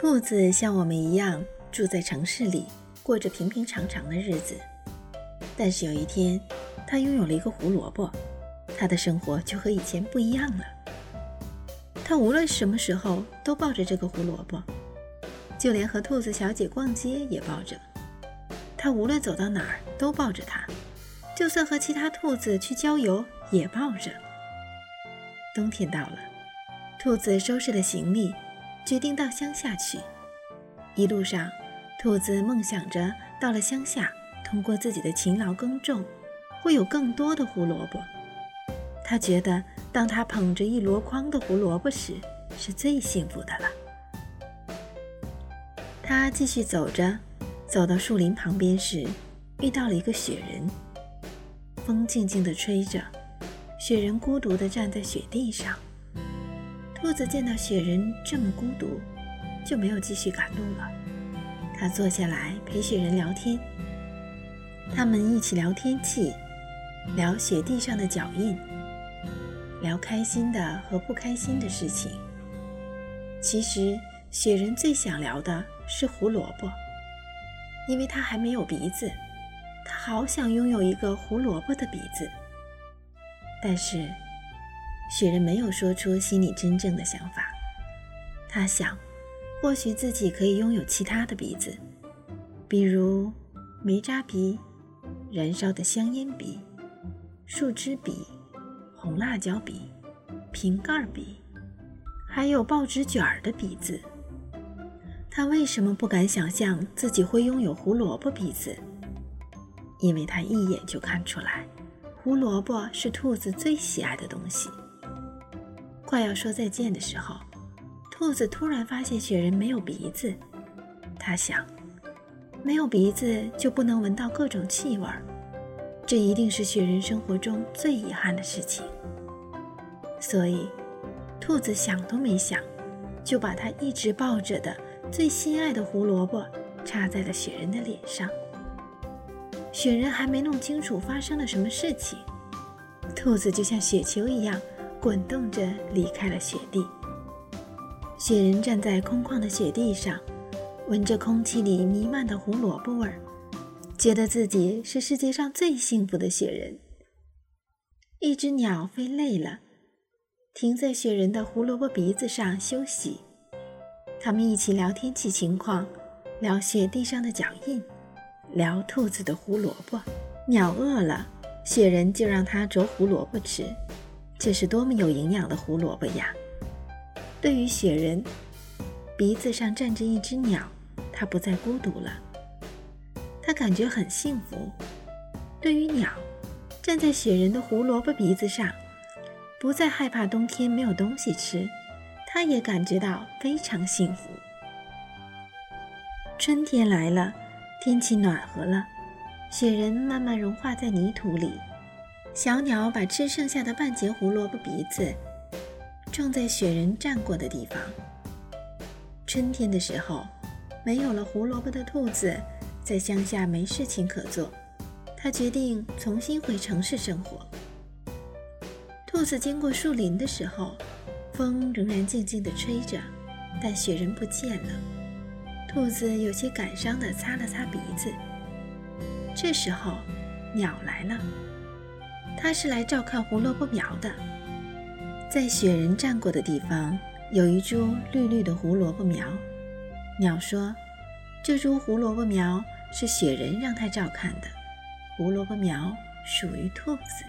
兔子像我们一样住在城市里，过着平平常常的日子。但是有一天，它拥有了一个胡萝卜，它的生活就和以前不一样了。它无论什么时候都抱着这个胡萝卜，就连和兔子小姐逛街也抱着。它无论走到哪儿都抱着它，就算和其他兔子去郊游也抱着。冬天到了，兔子收拾了行李。决定到乡下去。一路上，兔子梦想着到了乡下，通过自己的勤劳耕种，会有更多的胡萝卜。他觉得，当他捧着一箩筐的胡萝卜时，是最幸福的了。他继续走着，走到树林旁边时，遇到了一个雪人。风静静地吹着，雪人孤独地站在雪地上。兔子见到雪人这么孤独，就没有继续赶路了。他坐下来陪雪人聊天，他们一起聊天气，聊雪地上的脚印，聊开心的和不开心的事情。其实，雪人最想聊的是胡萝卜，因为他还没有鼻子，他好想拥有一个胡萝卜的鼻子。但是。雪人没有说出心里真正的想法。他想，或许自己可以拥有其他的鼻子，比如煤渣鼻、燃烧的香烟鼻、树枝鼻、红辣椒鼻、瓶盖鼻，还有报纸卷儿的鼻子。他为什么不敢想象自己会拥有胡萝卜鼻子？因为他一眼就看出来，胡萝卜是兔子最喜爱的东西。快要说再见的时候，兔子突然发现雪人没有鼻子。他想，没有鼻子就不能闻到各种气味儿，这一定是雪人生活中最遗憾的事情。所以，兔子想都没想，就把它一直抱着的最心爱的胡萝卜插在了雪人的脸上。雪人还没弄清楚发生了什么事情，兔子就像雪球一样。滚动着离开了雪地。雪人站在空旷的雪地上，闻着空气里弥漫的胡萝卜味儿，觉得自己是世界上最幸福的雪人。一只鸟飞累了，停在雪人的胡萝卜鼻子上休息。他们一起聊天气情况，聊雪地上的脚印，聊兔子的胡萝卜。鸟饿了，雪人就让它啄胡萝卜吃。这是多么有营养的胡萝卜呀！对于雪人，鼻子上站着一只鸟，它不再孤独了，它感觉很幸福。对于鸟，站在雪人的胡萝卜鼻子上，不再害怕冬天没有东西吃，它也感觉到非常幸福。春天来了，天气暖和了，雪人慢慢融化在泥土里。小鸟把吃剩下的半截胡萝卜鼻子种在雪人站过的地方。春天的时候，没有了胡萝卜的兔子在乡下没事情可做，它决定重新回城市生活。兔子经过树林的时候，风仍然静静地吹着，但雪人不见了。兔子有些感伤地擦了擦鼻子。这时候，鸟来了。他是来照看胡萝卜苗的，在雪人站过的地方有一株绿绿的胡萝卜苗。鸟说：“这株胡萝卜苗是雪人让他照看的，胡萝卜苗属于兔子。”